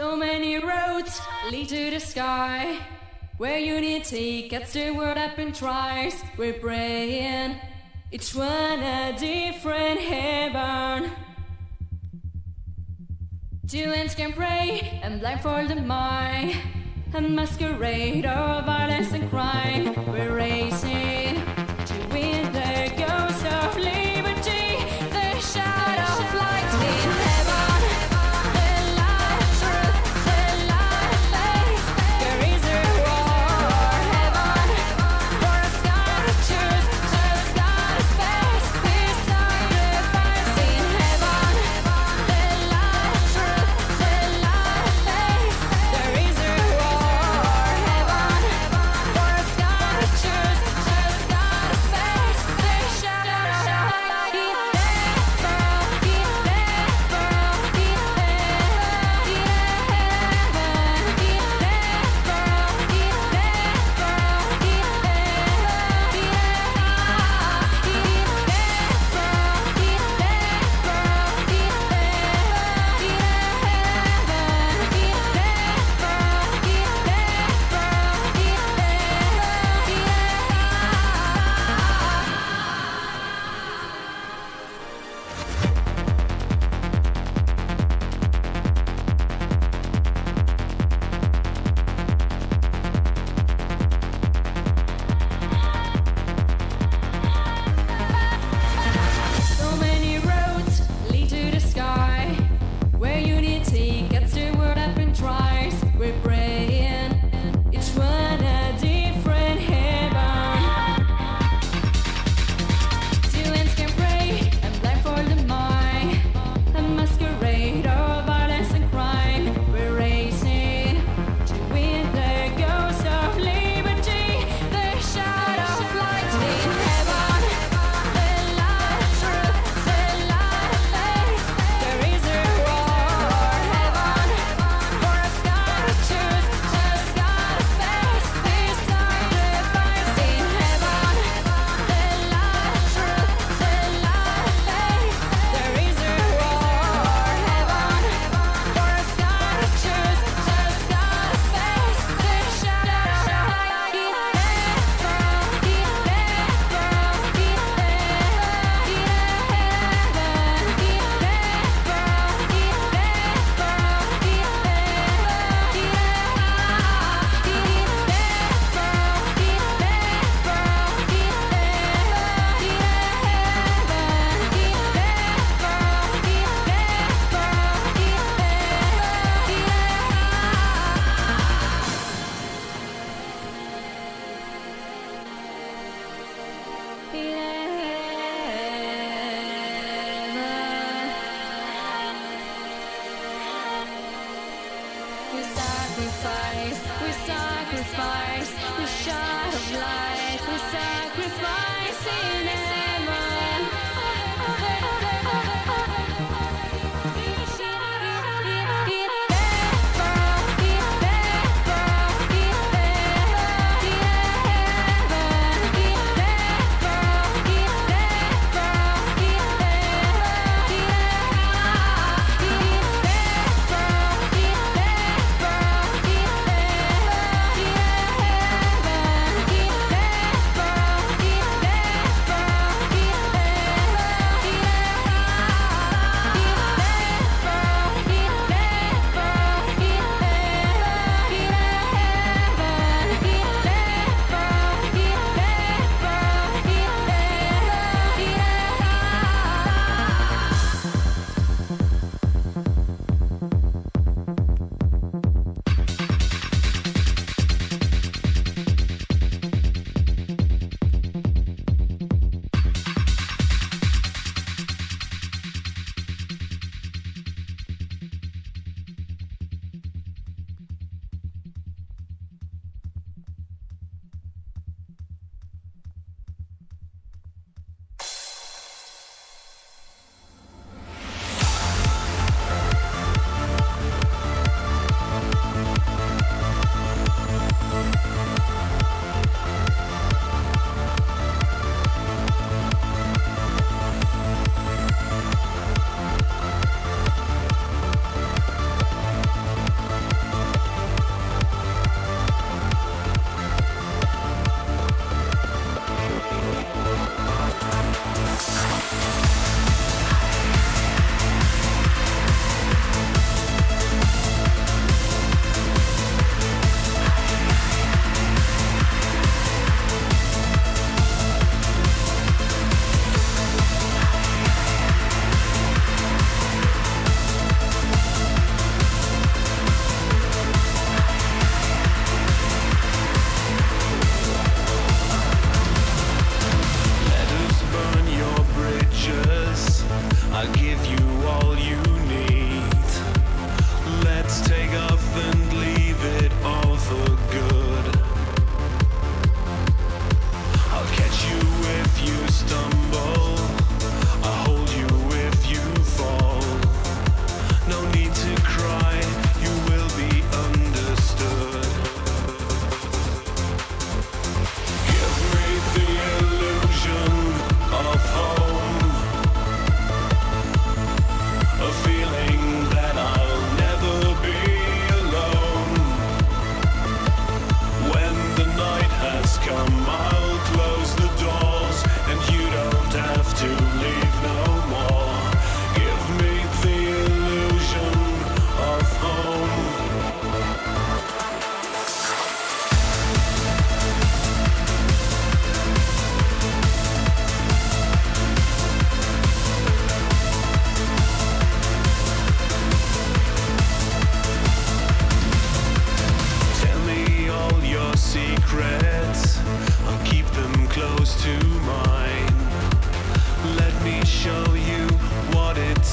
So many roads lead to the sky, where unity gets the world up and tries. We're praying, each one a different heaven. Two hands can pray and blindfold the mind and masquerade our violence and crime. We're racing.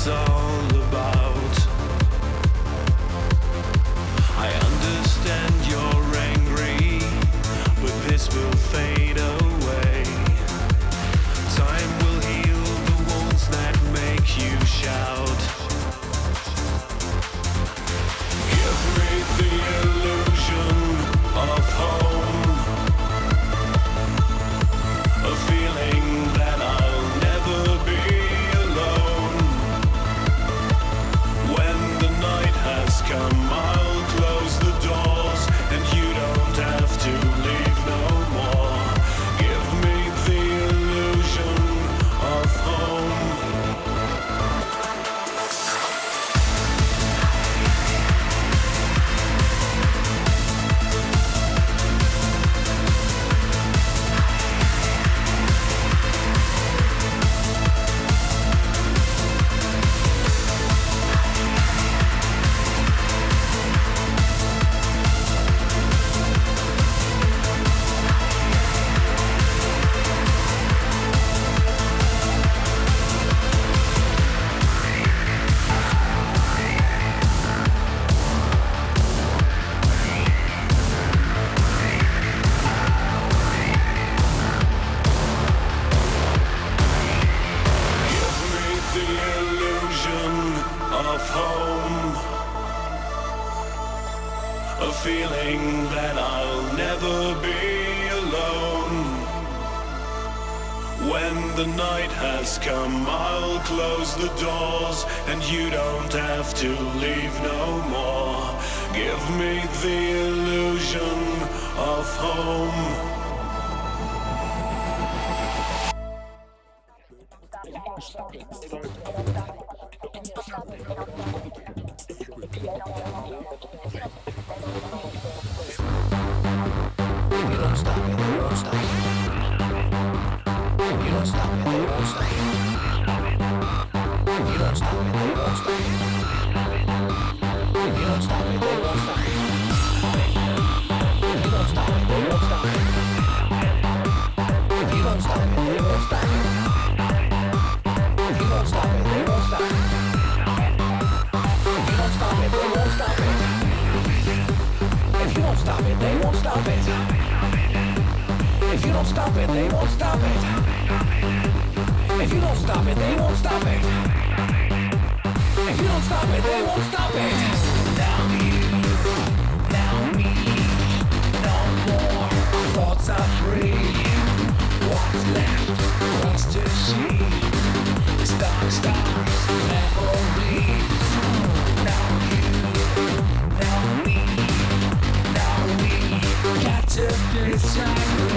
so the night has come, I'll close the doors, and you don't have to leave no more. Give me the illusion of home. you don't stop it, they won't stop it. If you don't stop it, they won't stop it. If you don't stop it, they won't stop it. Now you, now me, no more. Thoughts are free. What's left for us to see? The dark stars, memories. Now you, now me, now we got to decide.